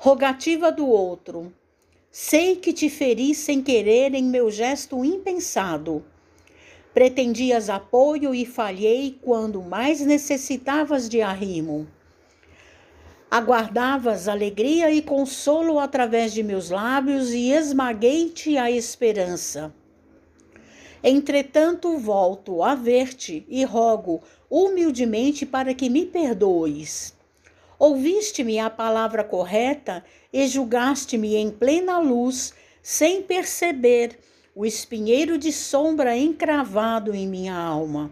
Rogativa do outro. Sei que te feri sem querer em meu gesto impensado. Pretendias apoio e falhei quando mais necessitavas de arrimo. Aguardavas alegria e consolo através de meus lábios e esmaguei-te a esperança. Entretanto, volto a ver-te e rogo humildemente para que me perdoes. Ouviste-me a palavra correta e julgaste-me em plena luz, sem perceber o espinheiro de sombra encravado em minha alma.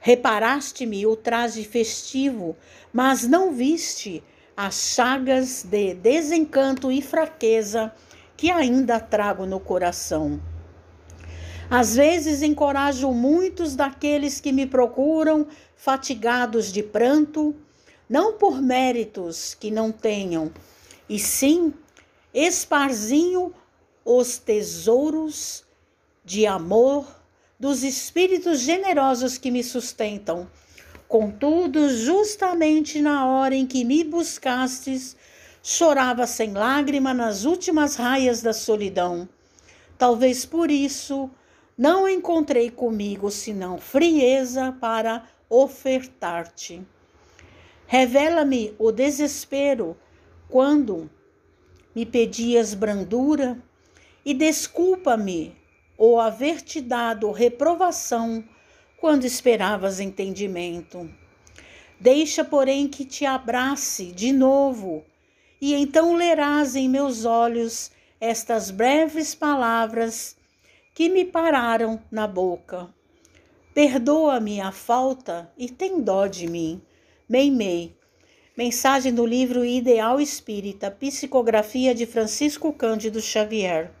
Reparaste-me o traje festivo, mas não viste as chagas de desencanto e fraqueza que ainda trago no coração. Às vezes encorajo muitos daqueles que me procuram, fatigados de pranto, não por méritos que não tenham, e sim esparzinho os tesouros de amor dos espíritos generosos que me sustentam. Contudo, justamente na hora em que me buscastes, chorava sem lágrima nas últimas raias da solidão. Talvez por isso não encontrei comigo senão frieza para ofertar-te. Revela-me o desespero quando me pedias brandura e desculpa-me ou haver-te dado reprovação quando esperavas entendimento. Deixa, porém, que te abrace de novo, e então lerás em meus olhos estas breves palavras que me pararam na boca. Perdoa-me a falta e tem dó de mim. Meimei. Mensagem do livro Ideal Espírita, Psicografia de Francisco Cândido Xavier.